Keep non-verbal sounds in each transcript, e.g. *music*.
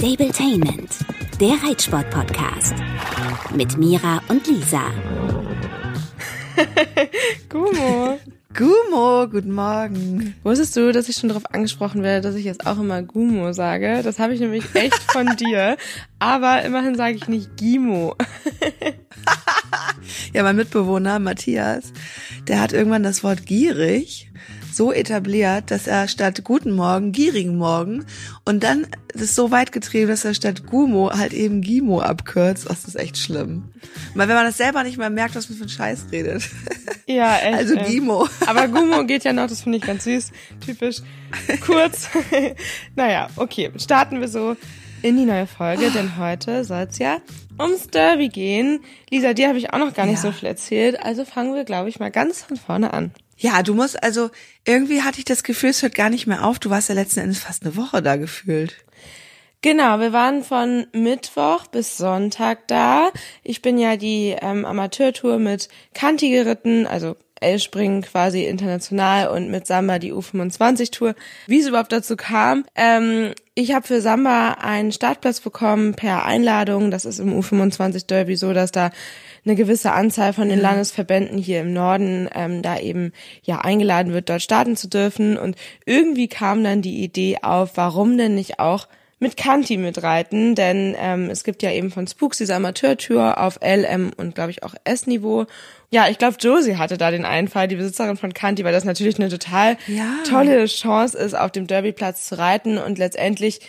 Stabletainment, der Reitsport-Podcast. Mit Mira und Lisa. *laughs* Gumo. Gumo, guten Morgen. Wusstest du, dass ich schon darauf angesprochen werde, dass ich jetzt auch immer Gumo sage? Das habe ich nämlich echt von *laughs* dir. Aber immerhin sage ich nicht Gimo. *laughs* ja, mein Mitbewohner Matthias, der hat irgendwann das Wort gierig so etabliert, dass er statt Guten Morgen gierigen Morgen und dann das so weit getrieben, dass er statt Gumo halt eben Gimo abkürzt. Das ist echt schlimm. Weil wenn man das selber nicht mal merkt, was man für einen Scheiß redet. *laughs* Ja, echt. Also Gimo. Aber *laughs* Gumo geht ja noch, das finde ich ganz süß. Typisch. Kurz. *laughs* naja, okay. Starten wir so in die neue Folge, denn heute soll es ja ums Derby gehen. Lisa, dir habe ich auch noch gar nicht ja. so viel erzählt, also fangen wir, glaube ich, mal ganz von vorne an. Ja, du musst also, irgendwie hatte ich das Gefühl, es hört gar nicht mehr auf. Du warst ja letzten Endes fast eine Woche da gefühlt. Genau, wir waren von Mittwoch bis Sonntag da. Ich bin ja die ähm, Amateurtour mit Kanti geritten, also L-Springen quasi international und mit Samba die U25-Tour. Wie es überhaupt dazu kam, ähm, ich habe für Samba einen Startplatz bekommen per Einladung. Das ist im U25 Derby so, dass da eine gewisse Anzahl von den Landesverbänden hier im Norden ähm, da eben ja eingeladen wird, dort starten zu dürfen. Und irgendwie kam dann die Idee auf, warum denn nicht auch mit Kanti mitreiten, denn ähm, es gibt ja eben von Spooks diese Amateurtour auf L, M und glaube ich auch S-Niveau. Ja, ich glaube, Josie hatte da den Einfall, die Besitzerin von Kanti, weil das natürlich eine total ja. tolle Chance ist, auf dem Derbyplatz zu reiten und letztendlich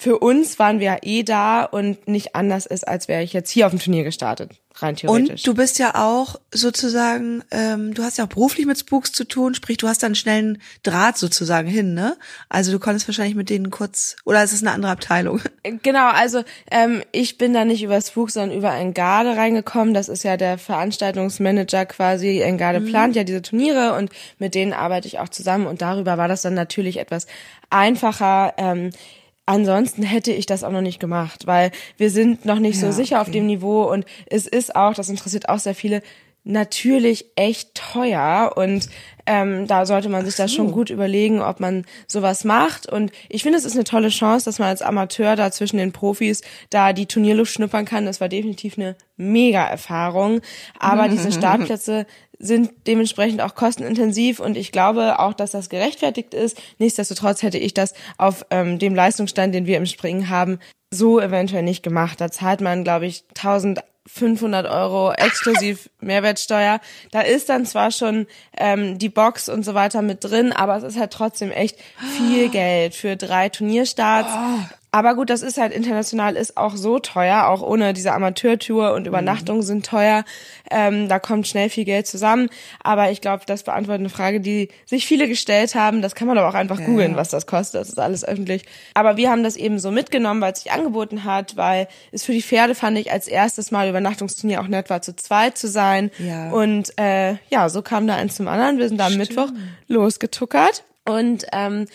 für uns waren wir ja eh da und nicht anders ist, als wäre ich jetzt hier auf dem Turnier gestartet, rein theoretisch. Und du bist ja auch sozusagen, ähm, du hast ja auch beruflich mit Spooks zu tun, sprich, du hast da einen schnellen Draht sozusagen hin, ne? Also du konntest wahrscheinlich mit denen kurz, oder ist es eine andere Abteilung? *laughs* Genau, also ähm, ich bin da nicht über Spooks, sondern über Engade reingekommen. Das ist ja der Veranstaltungsmanager quasi. Engade mhm. plant ja diese Turniere und mit denen arbeite ich auch zusammen und darüber war das dann natürlich etwas einfacher. Ähm, Ansonsten hätte ich das auch noch nicht gemacht, weil wir sind noch nicht ja, so sicher okay. auf dem Niveau und es ist auch, das interessiert auch sehr viele, natürlich echt teuer und ähm, da sollte man sich so. das schon gut überlegen, ob man sowas macht. Und ich finde, es ist eine tolle Chance, dass man als Amateur da zwischen den Profis da die Turnierluft schnuppern kann. Das war definitiv eine mega Erfahrung. Aber diese *laughs* Startplätze sind dementsprechend auch kostenintensiv und ich glaube auch, dass das gerechtfertigt ist. Nichtsdestotrotz hätte ich das auf ähm, dem Leistungsstand, den wir im Springen haben, so eventuell nicht gemacht. Da zahlt man, glaube ich, 1500 Euro exklusiv *laughs* Mehrwertsteuer. Da ist dann zwar schon ähm, die Box und so weiter mit drin, aber es ist halt trotzdem echt viel Geld für drei Turnierstarts. Oh. Aber gut, das ist halt international, ist auch so teuer, auch ohne diese Amateurtour und Übernachtungen mhm. sind teuer. Ähm, da kommt schnell viel Geld zusammen. Aber ich glaube, das beantwortet eine Frage, die sich viele gestellt haben. Das kann man aber auch einfach ja, googeln, ja. was das kostet. Das ist alles öffentlich. Aber wir haben das eben so mitgenommen, weil es sich angeboten hat, weil es für die Pferde fand ich als erstes Mal Übernachtungsturnier auch nett war, zu zweit zu sein. Ja. Und äh, ja, so kam da eins zum anderen. Wir sind da am. Mittwoch losgetuckert. Und ähm,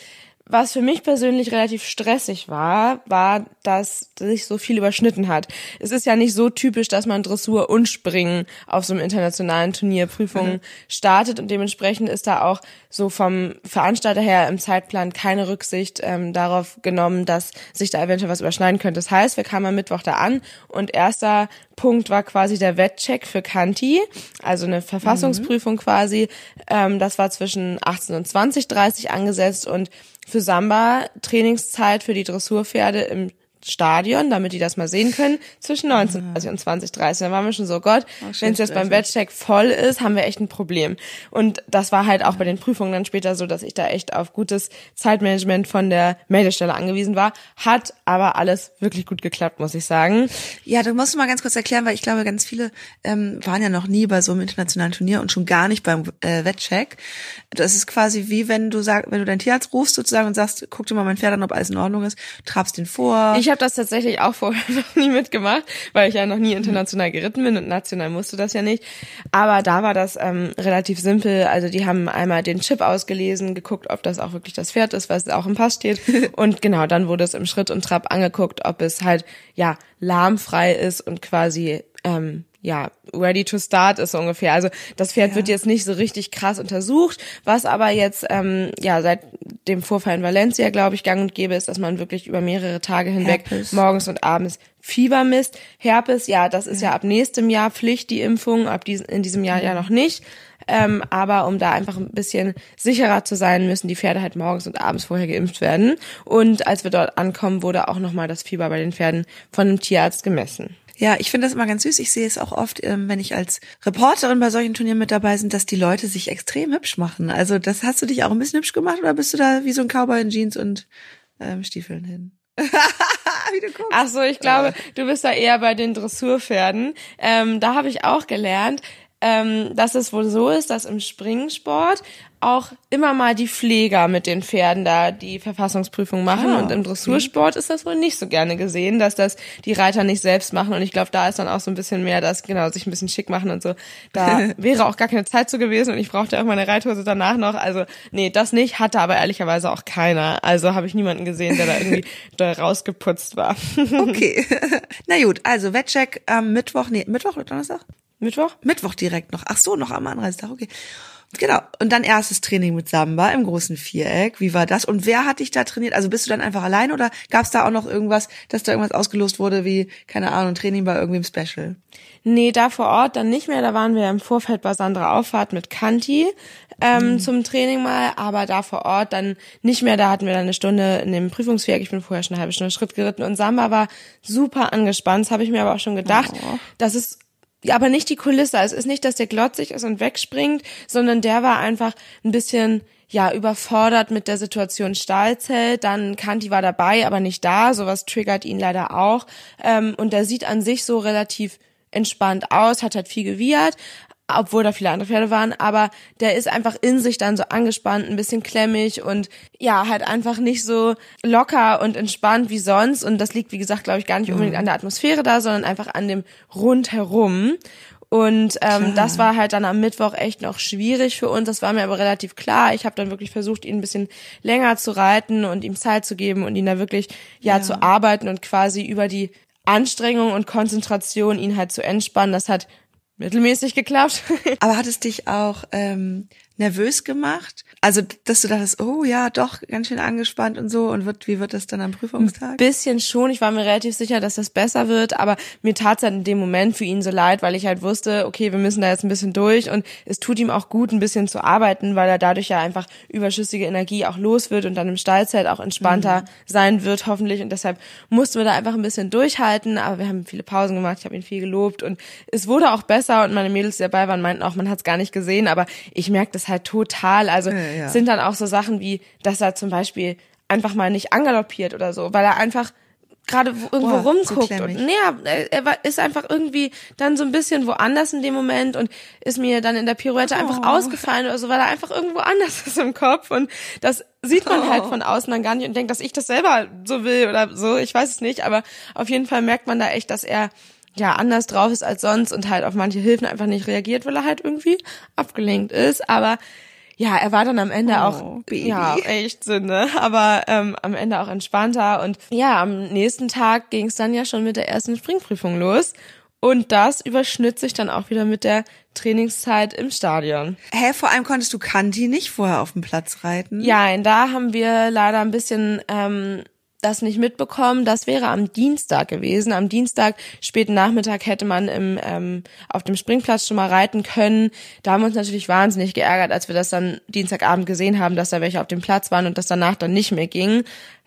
was für mich persönlich relativ stressig war, war, dass sich so viel überschnitten hat. Es ist ja nicht so typisch, dass man Dressur und Springen auf so einem internationalen Turnier Prüfungen mhm. startet und dementsprechend ist da auch so vom Veranstalter her im Zeitplan keine Rücksicht ähm, darauf genommen, dass sich da eventuell was überschneiden könnte. Das heißt, wir kamen am Mittwoch da an und erster Punkt war quasi der Wettcheck für Kanti, also eine Verfassungsprüfung mhm. quasi. Ähm, das war zwischen 18 und 20, 30 angesetzt und für Samba Trainingszeit für die Dressurpferde im Stadion, damit die das mal sehen können, zwischen 19.30 und 20.30. Da waren wir schon so, Gott, oh, wenn es jetzt beim Wettcheck voll ist, haben wir echt ein Problem. Und das war halt auch bei den Prüfungen dann später so, dass ich da echt auf gutes Zeitmanagement von der Meldestelle angewiesen war. Hat aber alles wirklich gut geklappt, muss ich sagen. Ja, du musst mal ganz kurz erklären, weil ich glaube, ganz viele ähm, waren ja noch nie bei so einem internationalen Turnier und schon gar nicht beim äh, Wettcheck. Das ist quasi wie wenn du sagst, wenn du dein Tierarzt rufst sozusagen und sagst, guck dir mal mein Pferd an, ob alles in Ordnung ist, trabst den vor. Ich habe das tatsächlich auch vorher *laughs* noch nie mitgemacht, weil ich ja noch nie international geritten bin und national musste das ja nicht. Aber da war das ähm, relativ simpel. Also die haben einmal den Chip ausgelesen, geguckt, ob das auch wirklich das Pferd ist, was auch im Pass steht. *laughs* Und genau, dann wurde es im Schritt und Trab angeguckt, ob es halt ja lahmfrei ist und quasi ähm, ja, ready to start ist ungefähr. Also das Pferd Ja. wird jetzt nicht so richtig krass untersucht, was aber jetzt ähm, ja seit dem Vorfall in Valencia, glaube ich, gang und gäbe ist, dass man wirklich über mehrere Tage hinweg Herpes. morgens und abends Fieber misst. Herpes, ja, das ist ja. ab nächstem Jahr Pflicht, die Impfung, ab diesem, in diesem Jahr ja noch nicht. Ähm, aber um da einfach ein bisschen sicherer zu sein, müssen die Pferde halt morgens und abends vorher geimpft werden. Und als wir dort ankommen, wurde auch nochmal das Fieber bei den Pferden von einem Tierarzt gemessen. Ja, ich finde das immer ganz süß. Ich sehe es auch oft, ähm, wenn ich als Reporterin bei solchen Turnieren mit dabei bin, dass die Leute sich extrem hübsch machen. Also das hast du dich auch ein bisschen hübsch gemacht oder bist du da wie so ein Cowboy in Jeans und ähm, Stiefeln hin? *laughs* wie du guckst. Ach so, ich glaube, du bist da eher bei den Dressurpferden. Ähm, da habe ich auch gelernt, ähm, dass es wohl so ist, dass im Springsport auch immer mal die Pfleger mit den Pferden da die Verfassungsprüfung machen Ah, und im Dressursport ist das wohl nicht so gerne gesehen, dass das die Reiter nicht selbst machen und ich glaube, da ist dann auch so ein bisschen mehr, dass genau sich ein bisschen schick machen und so. Da *laughs* wäre auch gar keine Zeit zu gewesen und ich brauchte auch meine Reithose danach noch. Also nee, das nicht, hatte aber ehrlicherweise auch keiner. Also habe ich niemanden gesehen, der da irgendwie *laughs* da rausgeputzt war. Okay. *laughs* Na gut, also Wettcheck am Mittwoch, nee, Mittwoch oder Donnerstag? Mittwoch? Mittwoch direkt noch. Ach so, noch am Anreisetag, okay. Genau. Und dann erstes Training mit Samba im großen Viereck. Wie war das? Und wer hat dich da trainiert? Also bist du dann einfach allein oder gab es da auch noch irgendwas, dass da irgendwas ausgelost wurde, wie, keine Ahnung, Training bei irgendwem Special? Nee, da vor Ort dann nicht mehr. Da waren wir im Vorfeld bei Sandra Auffahrt mit Kanti ähm, zum Training mal, aber da vor Ort dann nicht mehr. Da hatten wir dann eine Stunde in dem Prüfungswerk. Ich bin vorher schon eine halbe Stunde Schritt geritten und Samba war super angespannt. Das habe ich mir aber auch schon gedacht. Das ist aber nicht die Kulisse. Es ist nicht, dass der glotzig ist und wegspringt, sondern der war einfach ein bisschen ja überfordert mit der Situation Stahlzelt. Dann Kanti war dabei, aber nicht da. Sowas triggert ihn leider auch. Ähm, und der sieht an sich so relativ entspannt aus, hat halt viel gewiehert, obwohl da viele andere Pferde waren, aber der ist einfach in sich dann so angespannt, ein bisschen klemmig und ja, halt einfach nicht so locker und entspannt wie sonst. Und das liegt, wie gesagt, glaube ich, gar nicht unbedingt an der Atmosphäre da, sondern einfach an dem Rundherum. Und ähm, das war halt dann am Mittwoch echt noch schwierig für uns. Das war mir aber relativ klar. Ich habe dann wirklich versucht, ihn ein bisschen länger zu reiten und ihm Zeit zu geben und ihn da wirklich ja, zu arbeiten und quasi über die Anstrengung und Konzentration ihn halt zu entspannen. Das hat mittelmäßig geklappt. Aber hat es dich auch ähm, nervös gemacht? Also, dass du dachtest, oh ja, doch, ganz schön angespannt und so. Und wird, wie wird das dann am Prüfungstag? bisschen schon. Ich war mir relativ sicher, dass das besser wird, aber mir tat es halt in dem Moment für ihn so leid, weil ich halt wusste, okay, wir müssen da jetzt ein bisschen durch und es tut ihm auch gut, ein bisschen zu arbeiten, weil er dadurch ja einfach überschüssige Energie auch los wird und dann im Stallzeit auch entspannter sein wird, hoffentlich. Und deshalb mussten wir da einfach ein bisschen durchhalten, aber wir haben viele Pausen gemacht, ich habe ihn viel gelobt und es wurde auch besser und meine Mädels, die dabei waren, meinten auch, man hat es gar nicht gesehen, aber ich merke das halt total. Also Ja, ja. sind dann auch so Sachen wie, dass er zum Beispiel einfach mal nicht angaloppiert oder so, weil er einfach gerade wo- irgendwo so rumguckt klemmig. und nee, er, war- ist einfach irgendwie dann so ein bisschen woanders in dem Moment und ist mir dann in der Pirouette einfach Oh. ausgefallen oder so, weil er einfach irgendwo anders *laughs* ist im Kopf und das sieht man Oh. halt von außen dann gar nicht und denkt, dass ich das selber so will oder so, ich weiß es nicht, aber auf jeden Fall merkt man da echt, dass er ja anders drauf ist als sonst und halt auf manche Hilfen einfach nicht reagiert, weil er halt irgendwie abgelenkt ist, aber ja, er war dann am Ende Oh, auch Baby. ja echt Sünde, aber ähm, am Ende auch entspannter und ja, am nächsten Tag ging es dann ja schon mit der ersten Springprüfung los und das überschnitt sich dann auch wieder mit der Trainingszeit im Stadion. Hä, vor allem konntest du Kanti nicht vorher auf dem Platz reiten? Ja, und da haben wir leider ein bisschen ähm, das nicht mitbekommen. Das wäre am Dienstag gewesen. Am Dienstag, späten Nachmittag, hätte man im, ähm, auf dem Springplatz schon mal reiten können. Da haben wir uns natürlich wahnsinnig geärgert, als wir das dann Dienstagabend gesehen haben, dass da welche auf dem Platz waren und das danach dann nicht mehr ging.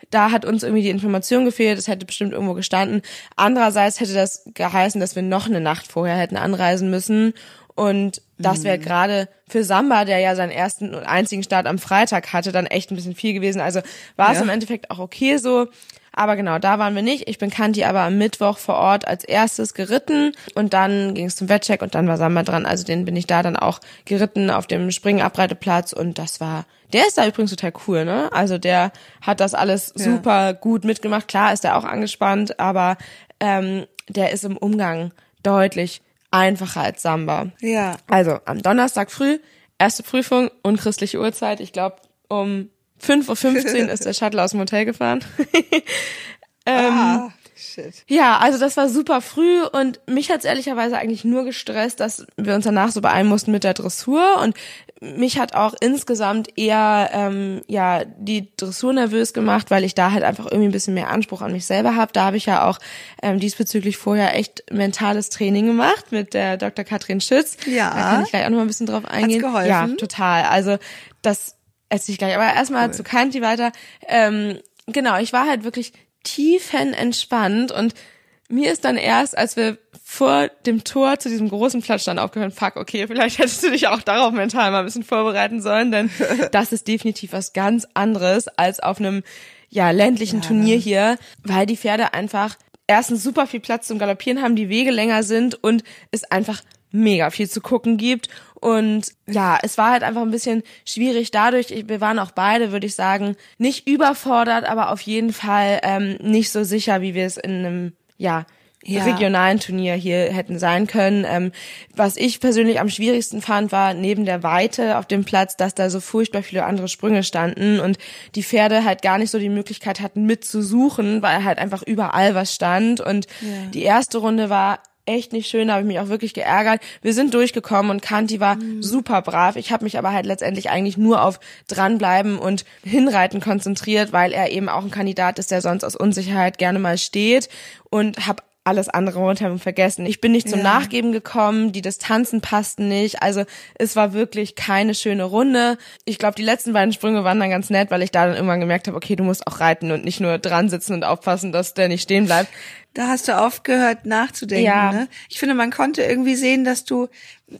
Da hat uns irgendwie die Information gefehlt, es hätte bestimmt irgendwo gestanden. Andererseits hätte das geheißen, dass wir noch eine Nacht vorher hätten anreisen müssen. Und das wäre gerade für Samba, der ja seinen ersten und einzigen Start am Freitag hatte, dann echt ein bisschen viel gewesen. Also war es Ja. im Endeffekt auch okay so. Aber genau, da waren wir nicht. Ich bin Kanti aber am Mittwoch vor Ort als erstes geritten und dann ging es zum Wettcheck und dann war Samba dran. Also den bin ich da dann auch geritten auf dem Springenabreiteplatz und das war, der ist da übrigens total cool, ne? Also der hat das alles super gut mitgemacht. Klar ist er auch angespannt, aber ähm, der ist im Umgang deutlich einfacher als Samba. Ja. Also am Donnerstag früh, erste Prüfung, unchristliche Uhrzeit. Ich glaube, um 5.15 Uhr *laughs* ist der Shuttle aus dem Hotel gefahren. *laughs* ähm, Ah, Shit. Ja, also das war super früh und mich hat's ehrlicherweise eigentlich nur gestresst, dass wir uns danach so beeilen mussten mit der Dressur und mich hat auch insgesamt eher ähm, ja die Dressur nervös gemacht, weil ich da halt einfach irgendwie ein bisschen mehr Anspruch an mich selber habe. Da habe ich ja auch ähm, diesbezüglich vorher echt mentales Training gemacht mit der Dr. Katrin Schütz. Ja. Da kann ich gleich auch noch mal ein bisschen drauf eingehen. geholfen? Ja, total. Also das erzähle ich gleich. Aber erstmal Cool. zu Kanti weiter. Ähm, genau, ich war halt wirklich tiefenentspannt und mir ist dann erst, als wir vor dem Tor zu diesem großen Platz standen, aufgehört, fuck, okay, vielleicht *laughs* hättest du dich auch darauf mental mal ein bisschen vorbereiten sollen, denn *laughs* das ist definitiv was ganz anderes als auf einem ja, ländlichen Turnier hier, weil die Pferde einfach erstens super viel Platz zum Galoppieren haben, die Wege länger sind und es einfach mega viel zu gucken gibt. Und ja, es war halt einfach ein bisschen schwierig dadurch. Wir waren auch beide, würde ich sagen, nicht überfordert, aber auf jeden Fall ähm, nicht so sicher, wie wir es in einem, ja, Ja. regionalen Turnier hier hätten sein können. Ähm, was ich persönlich am schwierigsten fand, war neben der Weite auf dem Platz, dass da so furchtbar viele andere Sprünge standen und die Pferde halt gar nicht so die Möglichkeit hatten mitzusuchen, weil halt einfach überall was stand. Und die erste Runde war echt nicht schön, da habe ich mich auch wirklich geärgert. Wir sind durchgekommen und Kanti war super brav. Ich habe mich aber halt letztendlich eigentlich nur auf dranbleiben und hinreiten konzentriert, weil er eben auch ein Kandidat ist, der sonst aus Unsicherheit gerne mal steht und habe alles andere rundherum vergessen. Ich bin nicht zum Ja. Nachgeben gekommen, die Distanzen passten nicht. Also es war wirklich keine schöne Runde. Ich glaube, die letzten beiden Sprünge waren dann ganz nett, weil ich da dann irgendwann gemerkt habe, okay, du musst auch reiten und nicht nur dran sitzen und aufpassen, dass der nicht stehen bleibt. Da hast du aufgehört nachzudenken. Ja. Ne? Ich finde, man konnte irgendwie sehen, dass du,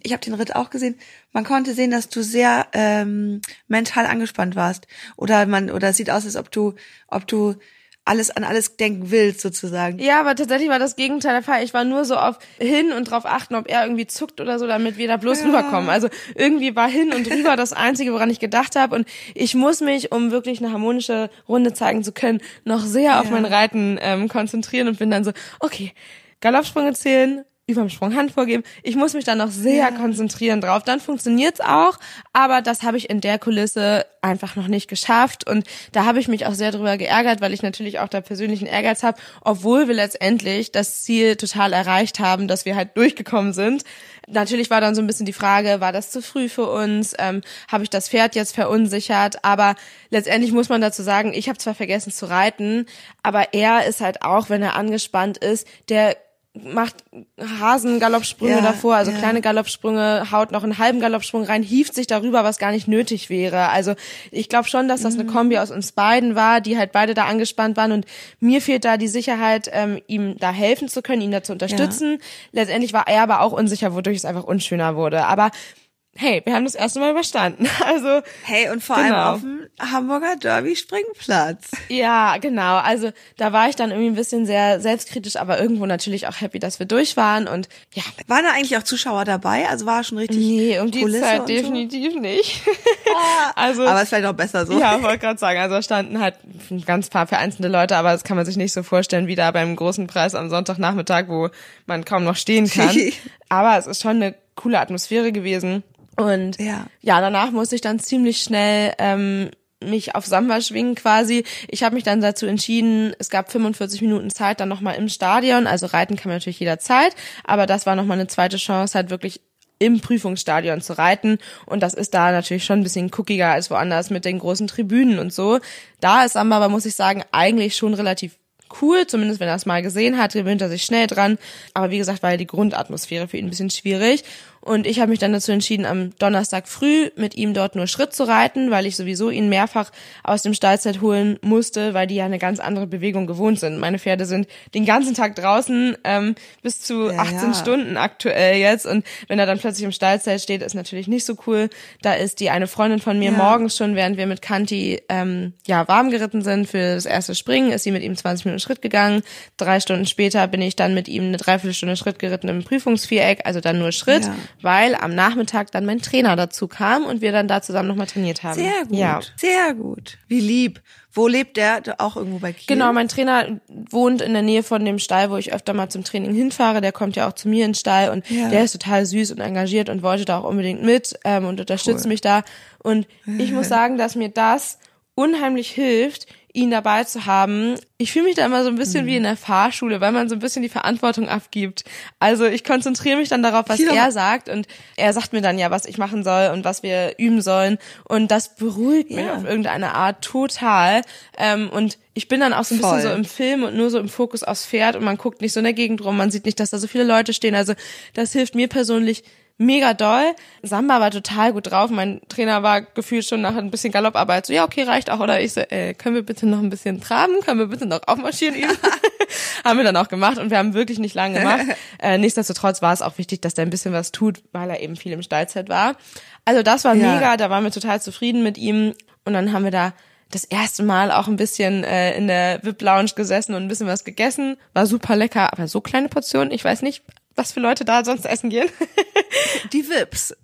ich habe den Ritt auch gesehen, man konnte sehen, dass du sehr ähm, mental angespannt warst. Oder man, oder es sieht aus, als ob du, ob du alles an alles denken willst, sozusagen. Ja, aber tatsächlich war das Gegenteil der Fall. Ich war nur so auf hin und drauf achten, ob er irgendwie zuckt oder so, damit wir da bloß rüberkommen. Also irgendwie war hin und rüber das Einzige, woran ich gedacht habe. Und ich muss mich, um wirklich eine harmonische Runde zeigen zu können, noch sehr auf Ja. mein Reiten ähm, konzentrieren und bin dann so, okay, Galoppsprünge zählen, überm Sprung Hand vorgeben. Ich muss mich dann noch sehr konzentrieren drauf. Dann funktioniert's auch, aber das habe ich in der Kulisse einfach noch nicht geschafft und da habe ich mich auch sehr drüber geärgert, weil ich natürlich auch da persönlichen Ehrgeiz habe, obwohl wir letztendlich das Ziel total erreicht haben, dass wir halt durchgekommen sind. Natürlich war dann so ein bisschen die Frage, war das zu früh für uns? Ähm, habe ich das Pferd jetzt verunsichert? Aber letztendlich muss man dazu sagen, ich habe zwar vergessen zu reiten, aber er ist halt auch, wenn er angespannt ist, der macht Hasengaloppsprünge Ja, davor, also ja. kleine Galoppsprünge, haut noch einen halben Galoppsprung rein, hieft sich darüber, was gar nicht nötig wäre. Also ich glaube schon, dass das Mhm. eine Kombi aus uns beiden war, die halt beide da angespannt waren und mir fehlt da die Sicherheit, ähm, ihm da helfen zu können, ihn da zu unterstützen. Letztendlich war er aber auch unsicher, wodurch es einfach unschöner wurde. Aber hey, wir haben das erste Mal überstanden. *laughs* Also Hey, und vor Genau. allem auf dem Hamburger Derby Springplatz. Ja, genau. Also da war ich dann irgendwie ein bisschen sehr selbstkritisch, aber irgendwo natürlich auch happy, dass wir durch waren und ja. Waren da eigentlich auch Zuschauer dabei? Also war schon richtig Nee, um die Kulisse Zeit und so? definitiv nicht. *laughs* also Aber ist vielleicht auch besser so. ja, wollte gerade sagen, also standen halt ein ganz paar vereinzelte Leute, aber das kann man sich nicht so vorstellen wie da beim großen Preis am Sonntagnachmittag, wo man kaum noch stehen kann. *laughs* aber es ist schon eine coole Atmosphäre gewesen. Und Ja. ja, danach musste ich dann ziemlich schnell ähm, mich auf Samba schwingen quasi. Ich habe mich dann dazu entschieden, es gab 45 Minuten Zeit dann nochmal im Stadion. Also reiten kann man natürlich jederzeit, aber das war nochmal eine zweite Chance, halt wirklich im Prüfungsstadion zu reiten. Und das ist da natürlich schon ein bisschen cookiger als woanders mit den großen Tribünen und so. Da ist Samba aber, muss ich sagen, eigentlich schon relativ cool, zumindest wenn er es mal gesehen hat, gewöhnt er sich schnell dran. Aber wie gesagt, war ja die Grundatmosphäre für ihn ein bisschen schwierig. Und ich habe mich dann dazu entschieden, am Donnerstag früh mit ihm dort nur Schritt zu reiten, weil ich sowieso ihn mehrfach aus dem Stallzeit holen musste, weil die ja eine ganz andere Bewegung gewohnt sind. Meine Pferde sind den ganzen Tag draußen, ähm, bis zu Ja, 18 ja. Stunden aktuell jetzt. Und wenn er dann plötzlich im Stallzeit steht, ist natürlich nicht so cool. Da ist die eine Freundin von mir Ja. morgens schon, während wir mit Kanti ähm, ja warm geritten sind für das erste Springen, ist sie mit ihm 20 Minuten Schritt gegangen. Drei Stunden später bin ich dann mit ihm eine Dreiviertelstunde Schritt geritten im Prüfungsviereck, also dann nur Schritt. Weil am Nachmittag dann mein Trainer dazu kam und wir dann da zusammen nochmal trainiert haben. Sehr gut. Ja. Sehr gut. Wie lieb. Wo lebt der? Auch irgendwo bei Kiel? Genau, mein Trainer wohnt in der Nähe von dem Stall, wo ich öfter mal zum Training hinfahre. Der kommt ja auch zu mir in den Stall und Ja. der ist total süß und engagiert und wollte da auch unbedingt mit ähm, und unterstützt mich da. Und ich muss *laughs* sagen, dass mir das unheimlich hilft, ihn dabei zu haben. Ich fühle mich da immer so ein bisschen mhm. wie in der Fahrschule, weil man so ein bisschen die Verantwortung abgibt. Also ich konzentriere mich dann darauf, was ja. er sagt und er sagt mir dann ja, was ich machen soll und was wir üben sollen und das beruhigt mich auf irgendeine Art total. Ähm, und ich bin dann auch so ein Voll. bisschen so im Film und nur so im Fokus aufs Pferd und man guckt nicht so in der Gegend rum, man sieht nicht, dass da so viele Leute stehen. Also das hilft mir persönlich mega doll. Samba war total gut drauf. Mein Trainer war gefühlt schon nach ein bisschen Galopparbeit so, ja, okay, reicht auch. Oder ich so, äh, können wir bitte noch ein bisschen traben? Können wir bitte noch aufmarschieren *laughs* üben? *laughs* haben wir dann auch gemacht und wir haben wirklich nicht lange gemacht. *laughs* Äh, nichtsdestotrotz war es auch wichtig, dass der ein bisschen was tut, weil er eben viel im Stallzeit war. Also das war ja. mega, da waren wir total zufrieden mit ihm. Und dann haben wir da das erste Mal auch ein bisschen äh, in der VIP Lounge gesessen und ein bisschen was gegessen. War super lecker, aber so kleine Portionen, ich weiß nicht, was für Leute da sonst essen gehen. *laughs* Die Vips. *laughs*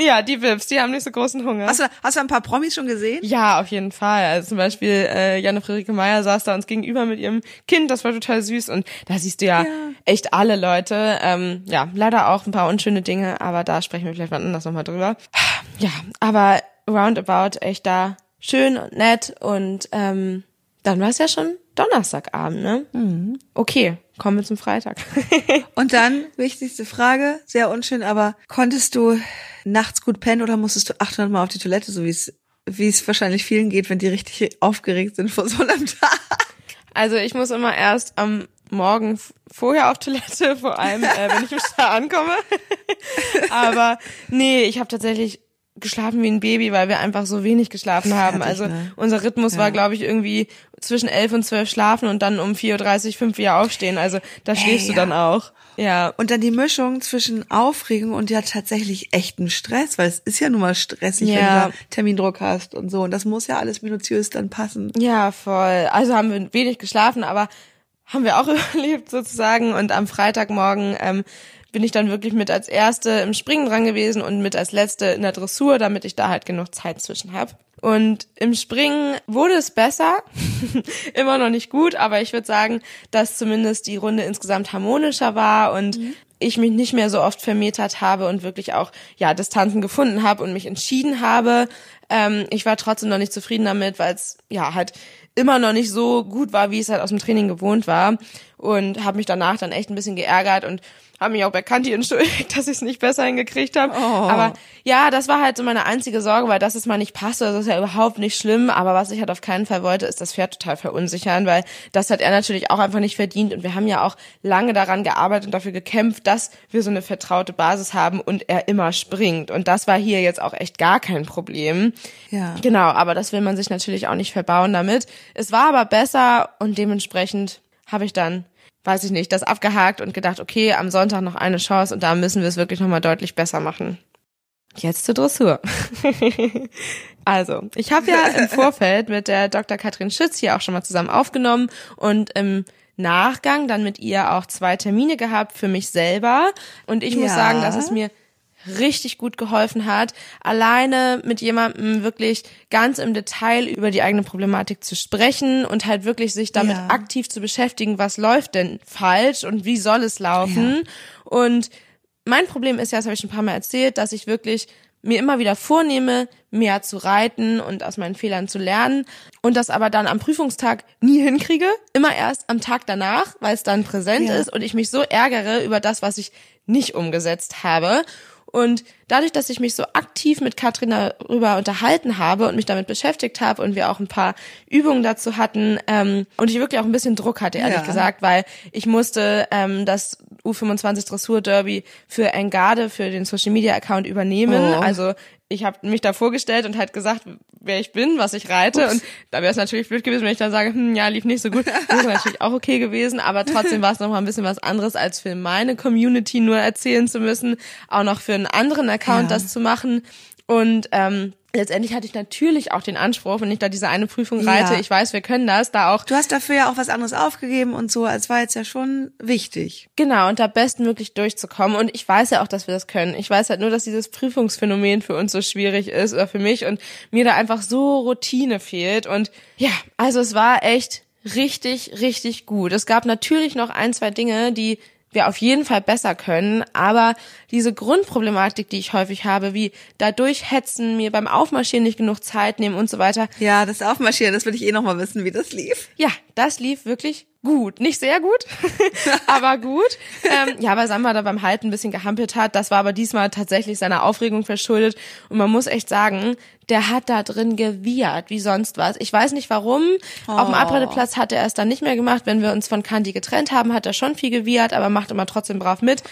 Ja, die Vips, die haben nicht so großen Hunger. Hast du, hast du ein paar Promis schon gesehen? Ja, auf jeden Fall. Also zum Beispiel äh, Janne Friederike Meyer saß da uns gegenüber mit ihrem Kind, das war total süß und da siehst du ja, ja. echt alle Leute. Ähm, ja, leider auch ein paar unschöne Dinge, aber da sprechen wir vielleicht mal anders nochmal drüber. Ja, aber roundabout echt da schön und nett und ähm, dann war es ja schon Donnerstagabend, ne? Mhm. Okay, kommen wir zum Freitag. *laughs* Und dann, wichtigste Frage, sehr unschön, aber konntest du nachts gut pennen oder musstest du 800 Mal auf die Toilette, so wie es wie es wahrscheinlich vielen geht, wenn die richtig aufgeregt sind vor *laughs* so einem Tag? Also ich muss immer erst am Morgen vorher auf Toilette, vor allem äh, wenn ich *laughs* im Stall ankomme. aber nee, ich habe tatsächlich geschlafen wie ein Baby, weil wir einfach so wenig geschlafen haben. also ne? unser Rhythmus ja. war, glaube ich, irgendwie zwischen elf und zwölf schlafen und dann um 4.30 Uhr, 5 Uhr aufstehen. Also da schläfst hey, du dann auch. Ja. Und dann die Mischung zwischen Aufregung und ja tatsächlich echten Stress, weil es ist ja nun mal stressig, ja. wenn du da Termindruck hast und so. Und das muss ja alles minutiös dann passen. Ja, voll. Also haben wir wenig geschlafen, aber haben wir auch *laughs* überlebt sozusagen. Und am Freitagmorgen ähm, bin ich dann wirklich mit als erste im Springen dran gewesen und mit als letzte in der Dressur, damit ich da halt genug Zeit zwischen habe. Und im Springen wurde es besser, *laughs* immer noch nicht gut, aber ich würde sagen, dass zumindest die Runde insgesamt harmonischer war und mhm. ich mich nicht mehr so oft vermetert habe und wirklich auch ja Distanzen gefunden habe und mich entschieden habe. Ähm, ich war trotzdem noch nicht zufrieden damit, weil es ja halt immer noch nicht so gut war, wie es halt aus dem Training gewohnt war und habe mich danach dann echt ein bisschen geärgert und habe mich auch bei Kanti *laughs* entschuldigt, dass ich es nicht besser hingekriegt habe. Oh. Aber ja, das war halt so meine einzige Sorge, weil das ist mal nicht passte. Das ist ja überhaupt nicht schlimm. Aber was ich halt auf keinen Fall wollte, ist das Pferd total verunsichern, weil das hat er natürlich auch einfach nicht verdient. Und wir haben ja auch lange daran gearbeitet und dafür gekämpft, dass wir so eine vertraute Basis haben und er immer springt. Und das war hier jetzt auch echt gar kein Problem. Ja. Genau, aber das will man sich natürlich auch nicht verbauen damit. Es war aber besser und dementsprechend habe ich dann weiß ich nicht, das abgehakt und gedacht, okay, am Sonntag noch eine Chance und da müssen wir es wirklich nochmal deutlich besser machen. Jetzt zur Dressur. *laughs* also, ich habe ja im *laughs* Vorfeld mit der Dr. Katrin Schütz hier auch schon mal zusammen aufgenommen und im Nachgang dann mit ihr auch zwei Termine gehabt für mich selber. Und ich ja. muss sagen, dass es mir richtig gut geholfen hat, alleine mit jemandem wirklich ganz im Detail über die eigene Problematik zu sprechen und halt wirklich sich damit ja. aktiv zu beschäftigen, was läuft denn falsch und wie soll es laufen. Ja. Und mein Problem ist ja, das habe ich schon ein paar Mal erzählt, dass ich wirklich mir immer wieder vornehme, mehr zu reiten und aus meinen Fehlern zu lernen und das aber dann am Prüfungstag nie hinkriege, immer erst am Tag danach, weil es dann präsent ja. ist und ich mich so ärgere über das, was ich nicht umgesetzt habe. Und dadurch, dass ich mich so aktiv mit Katrin darüber unterhalten habe und mich damit beschäftigt habe und wir auch ein paar Übungen dazu hatten ähm, und ich wirklich auch ein bisschen Druck hatte, ehrlich ja. gesagt, weil ich musste ähm, das U25 Dressur Derby für Engade, für den Social Media Account übernehmen. Oh. Also ich habe mich da vorgestellt und halt gesagt, wer ich bin, was ich reite. Ups. Und da wäre es natürlich blöd gewesen, wenn ich dann sage, hm, ja, lief nicht so gut. *laughs* Wäre natürlich auch okay gewesen, aber trotzdem war es noch mal ein bisschen was anderes, als für meine Community nur erzählen zu müssen, auch noch für einen anderen Account ja. das zu machen. Und ähm, letztendlich hatte ich natürlich auch den Anspruch, wenn ich da diese eine Prüfung reite, ja. ich weiß, wir können das, da auch. Du hast dafür ja auch was anderes aufgegeben und so, als war jetzt ja schon wichtig. Genau, und da bestmöglich durchzukommen. Und ich weiß ja auch, dass wir das können. Ich weiß halt nur, dass dieses Prüfungsphänomen für uns so schwierig ist oder für mich und mir da einfach so Routine fehlt. Und ja, also es war echt richtig, richtig gut. Es gab natürlich noch ein, zwei Dinge, die wir auf jeden Fall besser können, aber diese Grundproblematik, die ich häufig habe, wie dadurch hetzen, mir beim Aufmarschieren nicht genug Zeit nehmen und so weiter. Ja, das Aufmarschieren, das will ich eh noch mal wissen, wie das lief. Ja, das lief wirklich gut. Nicht sehr gut, *laughs* aber gut. Ähm, ja, weil Samba da beim Halten ein bisschen gehampelt hat. Das war aber diesmal tatsächlich seiner Aufregung verschuldet. Und man muss echt sagen, der hat da drin gewiehert, wie sonst was. Ich weiß nicht warum. Oh. Auf dem oh. Abredeplatz hat er es dann nicht mehr gemacht. Wenn wir uns von Candy getrennt haben, hat er schon viel gewiehert, aber macht immer trotzdem brav mit.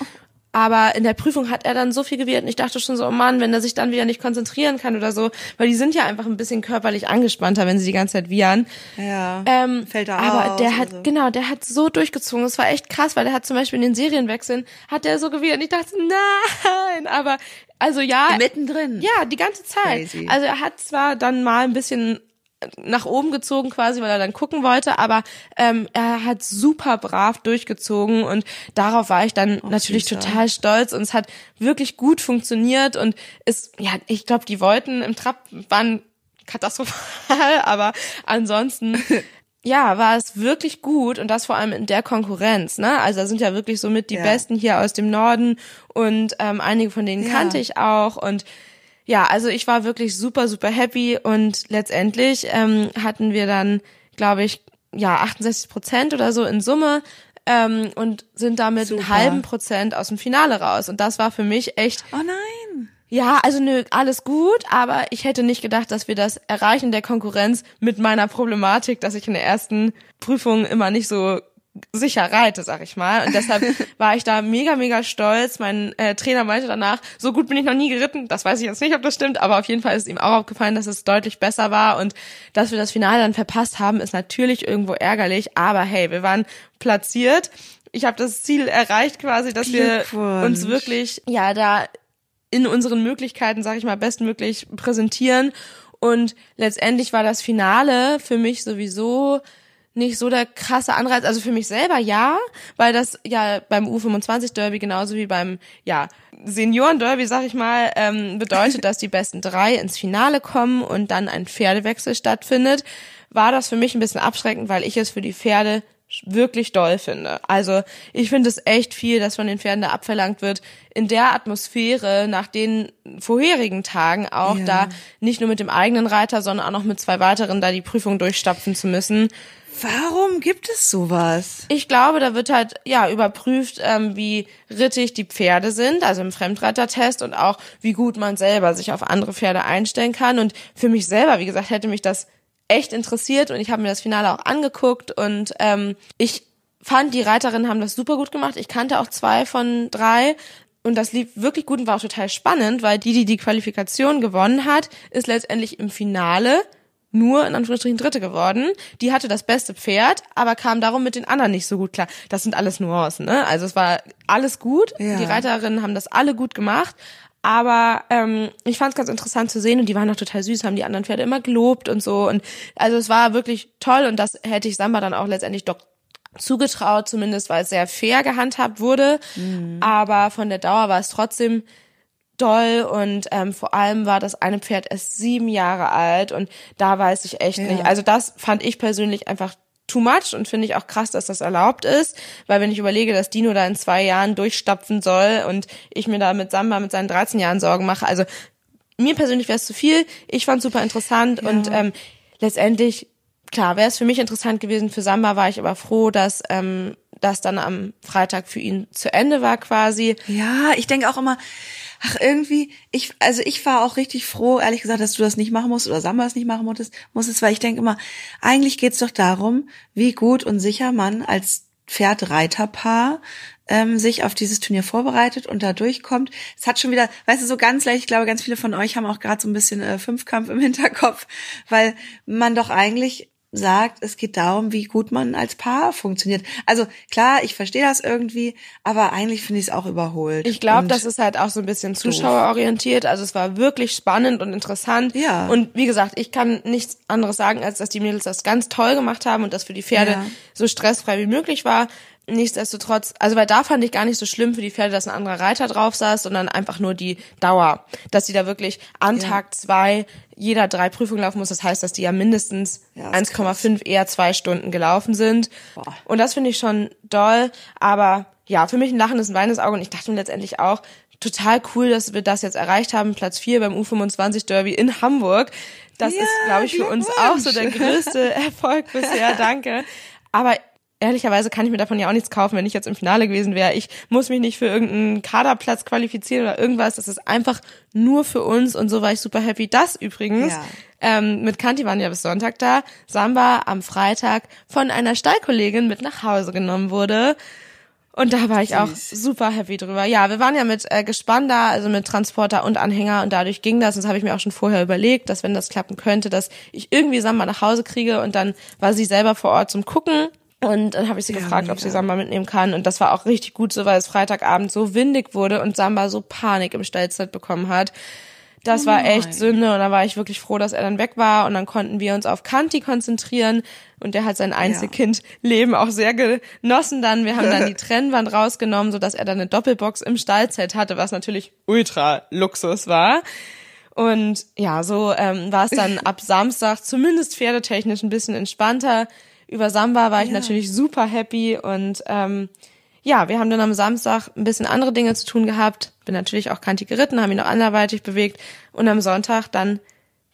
Aber in der Prüfung hat er dann so viel gewählt und ich dachte schon so, oh Mann, wenn er sich dann wieder nicht konzentrieren kann oder so, weil die sind ja einfach ein bisschen körperlich angespannter, wenn sie die ganze Zeit wiehern. Ja. Ähm, fällt da Aber aus der hat, so. genau, der hat so durchgezogen. Das war echt krass, weil der hat zum Beispiel in den Serienwechseln, hat der so gewählt und ich dachte, nein, aber also ja. Mittendrin. Ja, die ganze Zeit. Crazy. Also er hat zwar dann mal ein bisschen nach oben gezogen quasi, weil er dann gucken wollte, aber ähm, er hat super brav durchgezogen und darauf war ich dann Oh, natürlich süßer. total stolz und es hat wirklich gut funktioniert und es, ja, ich glaube, die Wollten im Trab waren katastrophal, *laughs* aber ansonsten *laughs* ja, war es wirklich gut und das vor allem in der Konkurrenz, ne? Also da sind ja wirklich somit die Ja. Besten hier aus dem Norden und ähm, einige von denen Ja. kannte ich auch und ja, also ich war wirklich super, super happy und letztendlich ähm, hatten wir dann, glaube ich, ja, 68 Prozent oder so in Summe ähm, und sind damit einen Super. halben Prozent aus dem Finale raus. Und das war für mich echt, Oh nein. ja, also nö, alles gut, aber ich hätte nicht gedacht, dass wir das erreichen der Konkurrenz mit meiner Problematik, dass ich in der ersten Prüfung immer nicht so sicher reite, sag ich mal. Und deshalb *laughs* war ich da mega, mega stolz. Mein äh, Trainer meinte danach, so gut bin ich noch nie geritten. Das weiß ich jetzt nicht, ob das stimmt, aber auf jeden Fall ist ihm auch aufgefallen, dass es deutlich besser war. Und dass wir das Finale dann verpasst haben, ist natürlich irgendwo ärgerlich. Aber hey, wir waren platziert. Ich habe das Ziel erreicht quasi, dass wir uns wirklich, ja, da in unseren Möglichkeiten, sag ich mal, bestmöglich präsentieren. Und letztendlich war das Finale für mich sowieso nicht so der krasse Anreiz, also für mich selber ja, weil das ja beim U25 Derby genauso wie beim ja Senioren Derby, sag ich mal, ähm, bedeutet, *laughs* dass die besten drei ins Finale kommen und dann ein Pferdewechsel stattfindet, war das für mich ein bisschen abschreckend, weil ich es für die Pferde wirklich doll finde. Also ich finde es echt viel, dass von den Pferden da abverlangt wird, in der Atmosphäre nach den vorherigen Tagen auch Ja. da nicht nur mit dem eigenen Reiter, sondern auch noch mit zwei weiteren da die Prüfung durchstapfen zu müssen. Warum gibt es sowas? Ich glaube, da wird halt ja überprüft, ähm, wie rittig die Pferde sind, also im Fremdreitertest und auch wie gut man selber sich auf andere Pferde einstellen kann. Und für mich selber, wie gesagt, hätte mich das echt interessiert und ich habe mir das Finale auch angeguckt und ähm, ich fand, die Reiterinnen haben das super gut gemacht. Ich kannte auch zwei von drei. Und das lief wirklich gut und war auch total spannend, weil die, die die Qualifikation gewonnen hat, ist letztendlich im Finale nur in Anführungsstrichen Dritte geworden. Die hatte das beste Pferd, aber kam darum mit den anderen nicht so gut klar. Das sind alles Nuancen, ne? Also es war alles gut. Ja. Die Reiterinnen haben das alle gut gemacht. Aber ähm, ich fand es ganz interessant zu sehen und die waren auch total süß, haben die anderen Pferde immer gelobt und so. Und also es war wirklich toll und das hätte ich Samba dann auch letztendlich doch zugetraut, zumindest weil es sehr fair gehandhabt wurde. Aber von der Dauer war es trotzdem doll und ähm, vor allem war das eine Pferd erst sieben Jahre alt und da weiß ich echt Ja. nicht. Also das fand ich persönlich einfach too much und finde ich auch krass, dass das erlaubt ist, weil wenn ich überlege, dass Dino da in zwei Jahren durchstapfen soll und ich mir da mit Samba mit seinen 13 Jahren Sorgen mache, also mir persönlich wäre es zu viel. Ich fand super interessant und ähm, letztendlich klar wäre es für mich interessant gewesen. Für Samba war ich aber froh, dass ähm, das dann am Freitag für ihn zu Ende war quasi. Ja, ich denke auch immer, ach irgendwie, ich, also ich war auch richtig froh, ehrlich gesagt, dass du das nicht machen musst oder Samba das nicht machen musstest, musstest weil ich denke immer, eigentlich geht's doch darum, wie gut und sicher man als Pferd-Reiterpaar ähm, sich auf dieses Turnier vorbereitet und da durchkommt. Es hat schon wieder, weißt du, so ganz leicht, ich glaube, ganz viele von euch haben auch gerade so ein bisschen äh, Fünfkampf im Hinterkopf, weil man doch eigentlich sagt, es geht darum, wie gut man als Paar funktioniert. Also klar, ich verstehe das irgendwie, aber eigentlich finde ich es auch überholt. Ich glaube, das ist halt auch so ein bisschen zuschauerorientiert. Also es war wirklich spannend und interessant. Ja. Und wie gesagt, ich kann nichts anderes sagen, als dass die Mädels das ganz toll gemacht haben und das für die Pferde Ja. so stressfrei wie möglich war. Nichtsdestotrotz, also weil da fand ich gar nicht so schlimm für die Pferde, dass ein anderer Reiter drauf saß, sondern einfach nur die Dauer. Dass die da wirklich an Ja. Tag zwei jeder drei Prüfungen laufen muss. Das heißt, dass die ja mindestens Ja, ist 1,5 eher zwei Stunden gelaufen sind. Boah. Und das finde ich schon doll, aber ja, für mich ein lachendes, ein weinendes Auge und ich dachte mir letztendlich auch, total cool, dass wir das jetzt erreicht haben, Platz 4 beim U25 Derby in Hamburg. Das Ja, ist, glaube ich, für uns auch so der größte *laughs* Erfolg bisher, danke. Aber ehrlicherweise kann ich mir davon ja auch nichts kaufen, wenn ich jetzt im Finale gewesen wäre. Ich muss mich nicht für irgendeinen Kaderplatz qualifizieren oder irgendwas. Das ist einfach nur für uns und so war ich super happy. Das übrigens, Ja. ähm, mit Kanti waren ja bis Sonntag da, Samba am Freitag von einer Stallkollegin mit nach Hause genommen wurde. Und da war ich auch super happy drüber. Ja, wir waren ja mit äh, Gespann da, also mit Transporter und Anhänger und dadurch ging das. Und das habe ich mir auch schon vorher überlegt, dass wenn das klappen könnte, dass ich irgendwie Samba nach Hause kriege und dann war sie selber vor Ort zum Gucken. Und dann habe ich sie Ja, gefragt, ob mega. sie Samba mitnehmen kann. Und das war auch richtig gut so, weil es Freitagabend so windig wurde und Samba so Panik im Stellzeit bekommen hat. Das Oh war echt Sünde und da war ich wirklich froh, dass er dann weg war und dann konnten wir uns auf Kanti konzentrieren und der hat sein Einzelkindleben auch sehr genossen dann. Wir haben dann *laughs* die Trennwand rausgenommen, sodass er dann eine Doppelbox im Stallzelt hatte, was natürlich ultra Luxus war. Und ja, so ähm, war es dann *laughs* ab Samstag zumindest pferdetechnisch ein bisschen entspannter. Über Samba war ich Ja. natürlich super happy und ähm, ja, wir haben dann am Samstag ein bisschen andere Dinge zu tun gehabt. Bin natürlich auch kantig geritten, haben ihn noch anderweitig bewegt und am Sonntag dann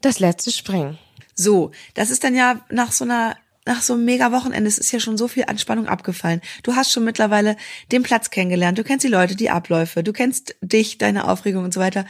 das letzte Springen. So, das ist dann ja nach so einer nach so einem mega Wochenende, es ist ja schon so viel Anspannung abgefallen. Du hast schon mittlerweile den Platz kennengelernt, du kennst die Leute, die Abläufe, du kennst dich, deine Aufregung und so weiter.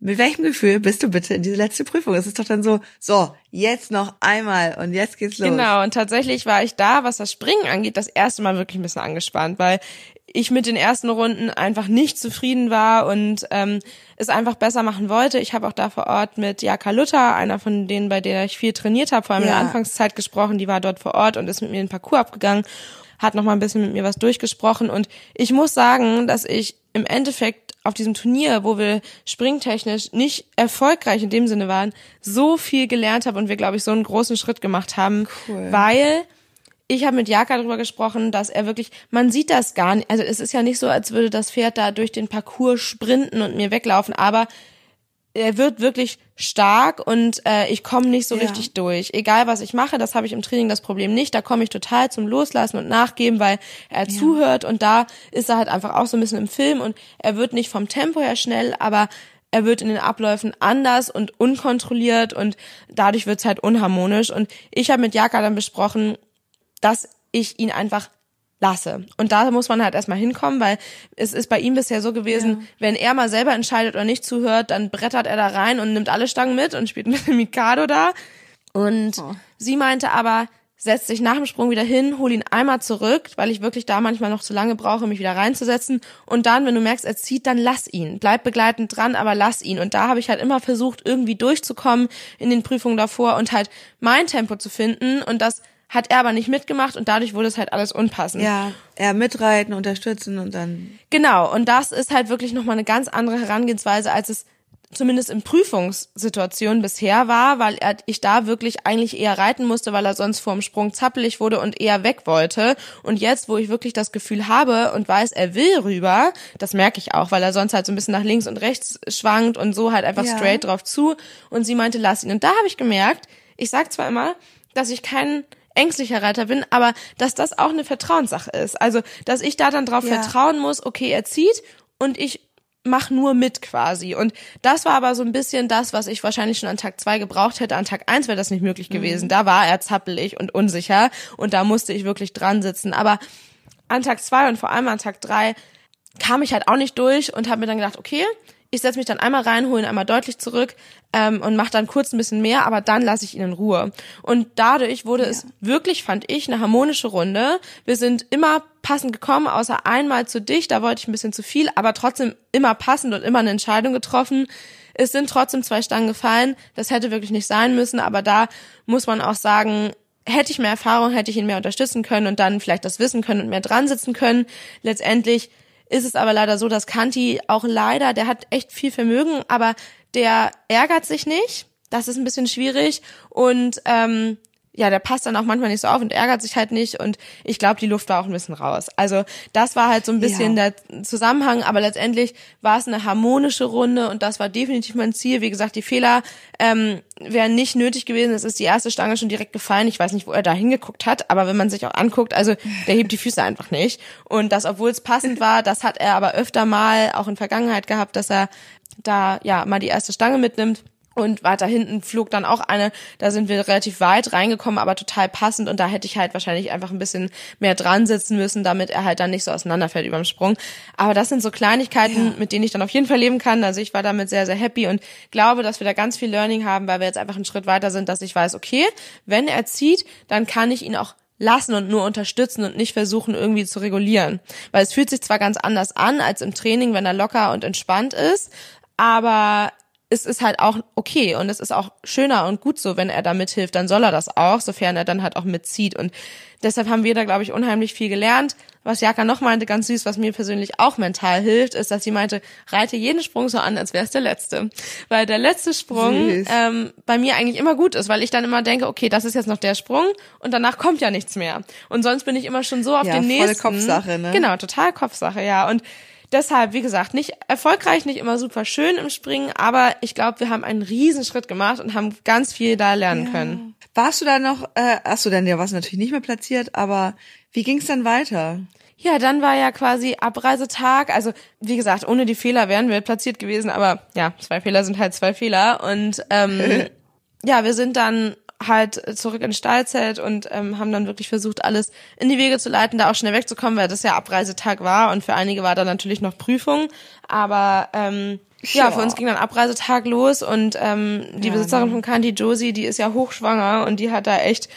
Mit welchem Gefühl bist du bitte in diese letzte Prüfung? Es ist doch dann so, so, jetzt noch einmal und jetzt geht's los. Genau, und tatsächlich war ich da, was das Springen angeht, das erste Mal wirklich ein bisschen angespannt, weil ich mit den ersten Runden einfach nicht zufrieden war und ähm, es einfach besser machen wollte. Ich habe auch da vor Ort mit Jaka Luther, einer von denen, bei der ich viel trainiert habe, vor allem in Ja. der Anfangszeit gesprochen, die war dort vor Ort und ist mit mir den Parcours abgegangen, hat noch mal ein bisschen mit mir was durchgesprochen und ich muss sagen, dass ich im Endeffekt auf diesem Turnier, wo wir springtechnisch nicht erfolgreich in dem Sinne waren, so viel gelernt habe und wir, glaube ich, so einen großen Schritt gemacht haben, Cool. weil ich habe mit Jaka darüber gesprochen, dass er wirklich, man sieht das gar nicht, also es ist ja nicht so, als würde das Pferd da durch den Parcours sprinten und mir weglaufen, aber er wird wirklich stark und äh, ich komme nicht so Ja. richtig durch. Egal was ich mache, das habe ich im Training das Problem nicht. Da komme ich total zum Loslassen und Nachgeben, weil er zuhört und da ist er halt einfach auch so ein bisschen im Film und er wird nicht vom Tempo her schnell, aber er wird in den Abläufen anders und unkontrolliert und dadurch wird's halt unharmonisch. Und ich habe mit Jaka dann besprochen, dass ich ihn einfach lasse. Und da muss man halt erstmal hinkommen, weil es ist bei ihm bisher so gewesen, wenn er mal selber entscheidet oder nicht zuhört, dann brettert er da rein und nimmt alle Stangen mit und spielt *laughs* mit dem Mikado da. Und sie meinte aber, setz dich nach dem Sprung wieder hin, hol ihn einmal zurück, weil ich wirklich da manchmal noch zu lange brauche, mich wieder reinzusetzen. Und dann, wenn du merkst, er zieht, dann lass ihn. Bleib begleitend dran, aber lass ihn. Und da habe ich halt immer versucht, irgendwie durchzukommen in den Prüfungen davor und halt mein Tempo zu finden. Und das hat er aber nicht mitgemacht und dadurch wurde es halt alles unpassend. Ja, eher mitreiten, unterstützen und dann. Genau, und das ist halt wirklich nochmal eine ganz andere Herangehensweise, als es zumindest in Prüfungssituationen bisher war, weil er, ich da wirklich eigentlich eher reiten musste, weil er sonst vor dem Sprung zappelig wurde und eher weg wollte. Und jetzt, wo ich wirklich das Gefühl habe und weiß, er will rüber, das merke ich auch, weil er sonst halt so ein bisschen nach links und rechts schwankt und so halt einfach Ja. straight drauf zu. Und sie meinte, lass ihn. Und da habe ich gemerkt, ich sag zwar immer, dass ich kein ängstlicher Reiter bin, aber dass das auch eine Vertrauenssache ist. Also, dass ich da dann drauf Ja. vertrauen muss, okay, er zieht und ich mach nur mit quasi. Und das war aber so ein bisschen das, was ich wahrscheinlich schon an Tag zwei gebraucht hätte. An Tag eins wäre das nicht möglich gewesen. Da war er zappelig und unsicher und da musste ich wirklich dran sitzen. Aber an Tag zwei und vor allem an Tag drei kam ich halt auch nicht durch und habe mir dann gedacht, okay, ich setze mich dann einmal rein, hole ihn einmal deutlich zurück ähm, und mache dann kurz ein bisschen mehr, aber dann lasse ich ihn in Ruhe. Und dadurch wurde es wirklich, fand ich, eine harmonische Runde. Wir sind immer passend gekommen, außer einmal zu dicht, da wollte ich ein bisschen zu viel, aber trotzdem immer passend und immer eine Entscheidung getroffen. Es sind trotzdem zwei Stangen gefallen. Das hätte wirklich nicht sein müssen, aber da muss man auch sagen, hätte ich mehr Erfahrung, hätte ich ihn mehr unterstützen können und dann vielleicht das wissen können und mehr dran sitzen können. Letztendlich ist es aber leider so, dass Kanti auch leider, der hat echt viel Vermögen, aber der ärgert sich nicht. Das ist ein bisschen schwierig und ähm, ja, der passt dann auch manchmal nicht so auf und ärgert sich halt nicht und ich glaube, die Luft war auch ein bisschen raus. Also das war halt so ein bisschen ja. der Zusammenhang, aber letztendlich war es eine harmonische Runde und das war definitiv mein Ziel. Wie gesagt, die Fehler ähm, wären nicht nötig gewesen. Es ist die erste Stange schon direkt gefallen. Ich weiß nicht, wo er da hingeguckt hat, aber wenn man sich auch anguckt, also der hebt die Füße einfach nicht. Und das, obwohl es passend war, das hat er aber öfter mal auch in Vergangenheit gehabt, dass er da ja mal die erste Stange mitnimmt. Und weiter hinten flog dann auch eine, da sind wir relativ weit reingekommen, aber total passend und da hätte ich halt wahrscheinlich einfach ein bisschen mehr dran sitzen müssen, damit er halt dann nicht so auseinanderfällt überm Sprung. Aber das sind so Kleinigkeiten, ja. mit denen ich dann auf jeden Fall leben kann. Also ich war damit sehr, sehr happy und glaube, dass wir da ganz viel Learning haben, weil wir jetzt einfach einen Schritt weiter sind, dass ich weiß, okay, wenn er zieht, dann kann ich ihn auch lassen und nur unterstützen und nicht versuchen irgendwie zu regulieren. Weil es fühlt sich zwar ganz anders an als im Training, wenn er locker und entspannt ist, aber es ist halt auch okay und es ist auch schöner und gut so, wenn er da mithilft, dann soll er das auch, sofern er dann halt auch mitzieht. Und deshalb haben wir da, glaube ich, unheimlich viel gelernt. Was Jaka noch meinte, ganz süß, was mir persönlich auch mental hilft, ist, dass sie meinte, reite jeden Sprung so an, als wäre es der letzte. Weil der letzte Sprung ähm, bei mir eigentlich immer gut ist, weil ich dann immer denke, okay, das ist jetzt noch der Sprung und danach kommt ja nichts mehr. Und sonst bin ich immer schon so auf ja, den nächsten. Kopfsache, ne? Genau, total Kopfsache, ja. Und deshalb, wie gesagt, nicht erfolgreich, nicht immer super schön im Springen, aber ich glaube, wir haben einen Riesenschritt gemacht und haben ganz viel da lernen ja. können. Warst du da noch, äh, achso, dann ja, warst du natürlich nicht mehr platziert, aber wie ging es dann weiter? Ja, dann war ja quasi Abreisetag. Also, wie gesagt, ohne die Fehler wären wir platziert gewesen, aber ja, zwei Fehler sind halt zwei Fehler. Und ähm, *laughs* ja, wir sind dann halt zurück ins Stahlzelt und ähm, haben dann wirklich versucht, alles in die Wege zu leiten, da auch schnell wegzukommen, weil das ja Abreisetag war und für einige war da natürlich noch Prüfung. Aber ähm, ja, ja für uns ging dann Abreisetag los und ähm, die ja, Besitzerin von Candy Josie, die ist ja hochschwanger und die hat da echt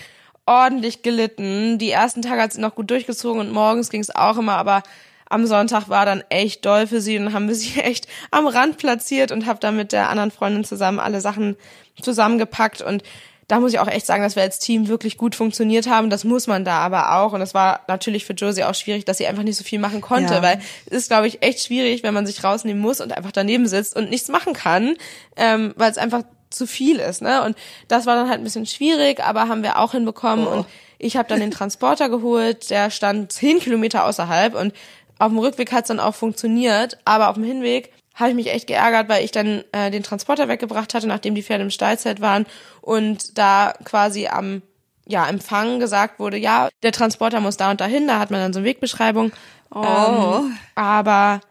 ordentlich gelitten. Die ersten Tage hat sie noch gut durchgezogen und morgens ging es auch immer, aber am Sonntag war dann echt doll für sie und haben wir *laughs* sie echt am Rand platziert und habe dann mit der anderen Freundin zusammen alle Sachen zusammengepackt und da muss ich auch echt sagen, dass wir als Team wirklich gut funktioniert haben. Das muss man da aber auch. Und es war natürlich für Josie auch schwierig, dass sie einfach nicht so viel machen konnte, ja. weil es ist, glaube ich, echt schwierig, wenn man sich rausnehmen muss und einfach daneben sitzt und nichts machen kann, ähm, weil es einfach zu viel ist. Ne? Und das war dann halt ein bisschen schwierig, aber haben wir auch hinbekommen. Oh. Und ich habe dann den Transporter geholt, der stand zehn Kilometer außerhalb und auf dem Rückweg hat es dann auch funktioniert, aber auf dem Hinweg habe ich mich echt geärgert, weil ich dann äh, den Transporter weggebracht hatte, nachdem die Pferde im Stallzelt waren und da quasi am ja, Empfang gesagt wurde, ja, der Transporter muss da und dahin, da hat man dann so eine Wegbeschreibung. Oh. Ähm, aber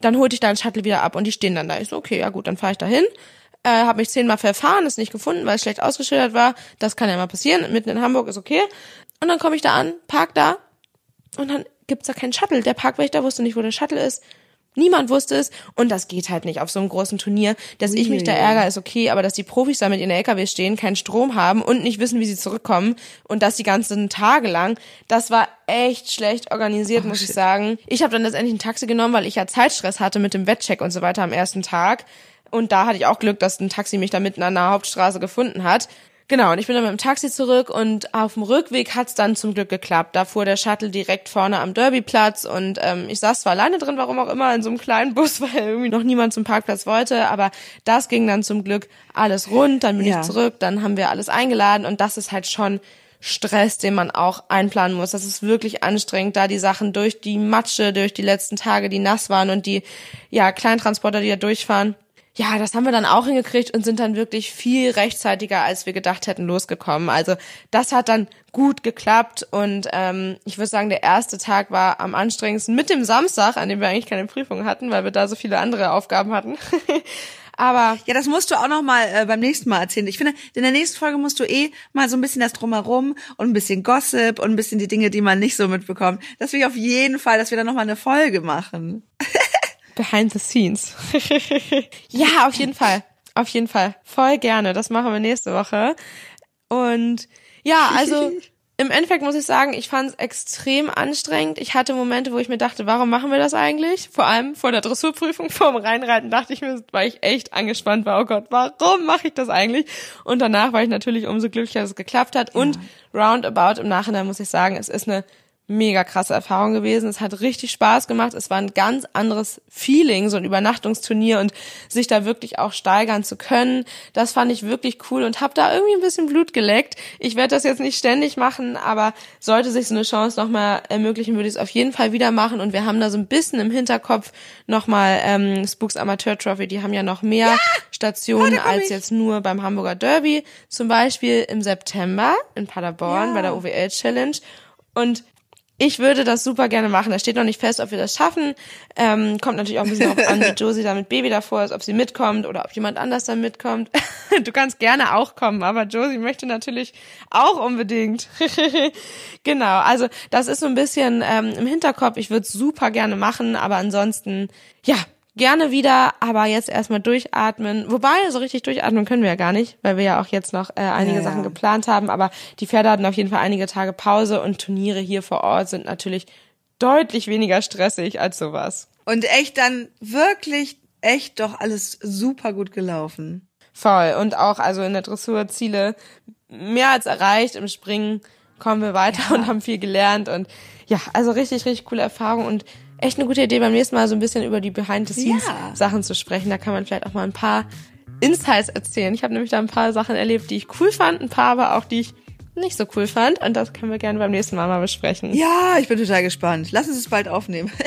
dann holte ich da ein Shuttle wieder ab und die stehen dann da. Ich so, okay, ja gut, dann fahre ich da hin. Äh, habe mich zehnmal verfahren, ist nicht gefunden, weil es schlecht ausgeschildert war. Das kann ja mal passieren. Mitten in Hamburg ist okay. Und dann komme ich da an, park da und dann gibt's da keinen Shuttle. Der Parkwächter wusste nicht, wo der Shuttle ist. Niemand wusste es und das geht halt nicht auf so einem großen Turnier. Dass ich mich da ärgere, ist okay, aber dass die Profis da mit ihren LKW stehen, keinen Strom haben und nicht wissen, wie sie zurückkommen und das die ganzen Tage lang, das war echt schlecht organisiert, oh, muss shit. ich sagen. Ich habe dann letztendlich ein Taxi genommen, weil ich ja Zeitstress hatte mit dem Wettcheck und so weiter am ersten Tag. Und da hatte ich auch Glück, dass ein Taxi mich da mitten an der Hauptstraße gefunden hat. Genau, und ich bin dann mit dem Taxi zurück und auf dem Rückweg hat's dann zum Glück geklappt. Da fuhr der Shuttle direkt vorne am Derbyplatz und ähm, ich saß zwar alleine drin, warum auch immer, in so einem kleinen *laughs* Bus, weil irgendwie noch niemand zum Parkplatz wollte, aber das ging dann zum Glück alles rund, dann bin ja. ich zurück, dann haben wir alles eingeladen und das ist halt schon Stress, den man auch einplanen muss. Das ist wirklich anstrengend, da die Sachen durch die Matsche, durch die letzten Tage, die nass waren und die ja Kleintransporter, die da durchfahren, ja, das haben wir dann auch hingekriegt und sind dann wirklich viel rechtzeitiger, als wir gedacht hätten, losgekommen. Also das hat dann gut geklappt und ähm, ich würde sagen, der erste Tag war am anstrengendsten mit dem Samstag, an dem wir eigentlich keine Prüfung hatten, weil wir da so viele andere Aufgaben hatten. *laughs* Aber ja, das musst du auch noch mal äh, beim nächsten Mal erzählen. Ich finde, in der nächsten Folge musst du eh mal so ein bisschen das drumherum und ein bisschen Gossip und ein bisschen die Dinge, die man nicht so mitbekommt. Das will ich auf jeden Fall, dass wir dann noch mal eine Folge machen. *laughs* Behind the scenes. *laughs* ja, auf jeden Fall. Auf jeden Fall. Voll gerne. Das machen wir nächste Woche. Und ja, also *laughs* im Endeffekt muss ich sagen, ich fand es extrem anstrengend. Ich hatte Momente, wo ich mir dachte, warum machen wir das eigentlich? Vor allem vor der Dressurprüfung, *laughs* vor dem Reinreiten, dachte ich mir, war ich echt angespannt war, oh Gott, warum mache ich das eigentlich? Und danach war ich natürlich umso glücklicher, dass es geklappt hat. Ja. Und roundabout im Nachhinein muss ich sagen, es ist eine mega krasse Erfahrung gewesen. Es hat richtig Spaß gemacht. Es war ein ganz anderes Feeling, so ein Übernachtungsturnier und sich da wirklich auch steigern zu können. Das fand ich wirklich cool und habe da irgendwie ein bisschen Blut geleckt. Ich werde das jetzt nicht ständig machen, aber sollte sich so eine Chance nochmal ermöglichen, würde ich es auf jeden Fall wieder machen. Und wir haben da so ein bisschen im Hinterkopf nochmal ähm, Spooks Amateur Trophy. Die haben ja noch mehr ja! Stationen oh, als jetzt nur beim Hamburger Derby. Zum Beispiel im September in Paderborn ja. bei der OWL Challenge. Und ich würde das super gerne machen. Da steht noch nicht fest, ob wir das schaffen. Ähm, kommt natürlich auch ein bisschen darauf an, wie *laughs* Josie da mit Baby davor ist, ob sie mitkommt oder ob jemand anders da mitkommt. *laughs* du kannst gerne auch kommen, aber Josie möchte natürlich auch unbedingt. *laughs* genau, also das ist so ein bisschen ähm, im Hinterkopf. Ich würde es super gerne machen, aber ansonsten, ja, gerne wieder, aber jetzt erstmal durchatmen. Wobei, so richtig durchatmen können wir ja gar nicht, weil wir ja auch jetzt noch äh, einige ja, Sachen ja. geplant haben. Aber die Pferde hatten auf jeden Fall einige Tage Pause und Turniere hier vor Ort sind natürlich deutlich weniger stressig als sowas. Und echt dann wirklich, echt doch alles super gut gelaufen. Voll. Und auch also in der Dressur Ziele mehr als erreicht. Im Springen kommen wir weiter ja. *laughs* und haben viel gelernt. Und ja, also richtig, richtig coole Erfahrung. Und echt eine gute Idee, beim nächsten Mal so ein bisschen über die Behind-the-Scenes-Sachen ja. zu sprechen. Da kann man vielleicht auch mal ein paar Insights erzählen. Ich habe nämlich da ein paar Sachen erlebt, die ich cool fand, ein paar aber auch, die ich nicht so cool fand. Und das können wir gerne beim nächsten Mal mal besprechen. Ja, ich bin total gespannt. Lass uns es bald aufnehmen. *laughs*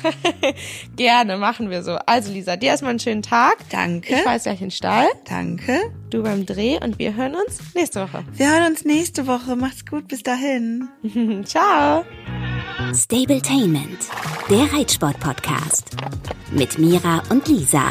*laughs* gerne, machen wir so. Also Lisa, dir erstmal einen schönen Tag. Danke. Ich weiß gleich in den Stall. Danke. Du beim Dreh und wir hören uns nächste Woche. Wir hören uns nächste Woche. Macht's gut, bis dahin. *laughs* Ciao. Stabletainment, der Reitsport-Podcast. Mit Mira und Lisa.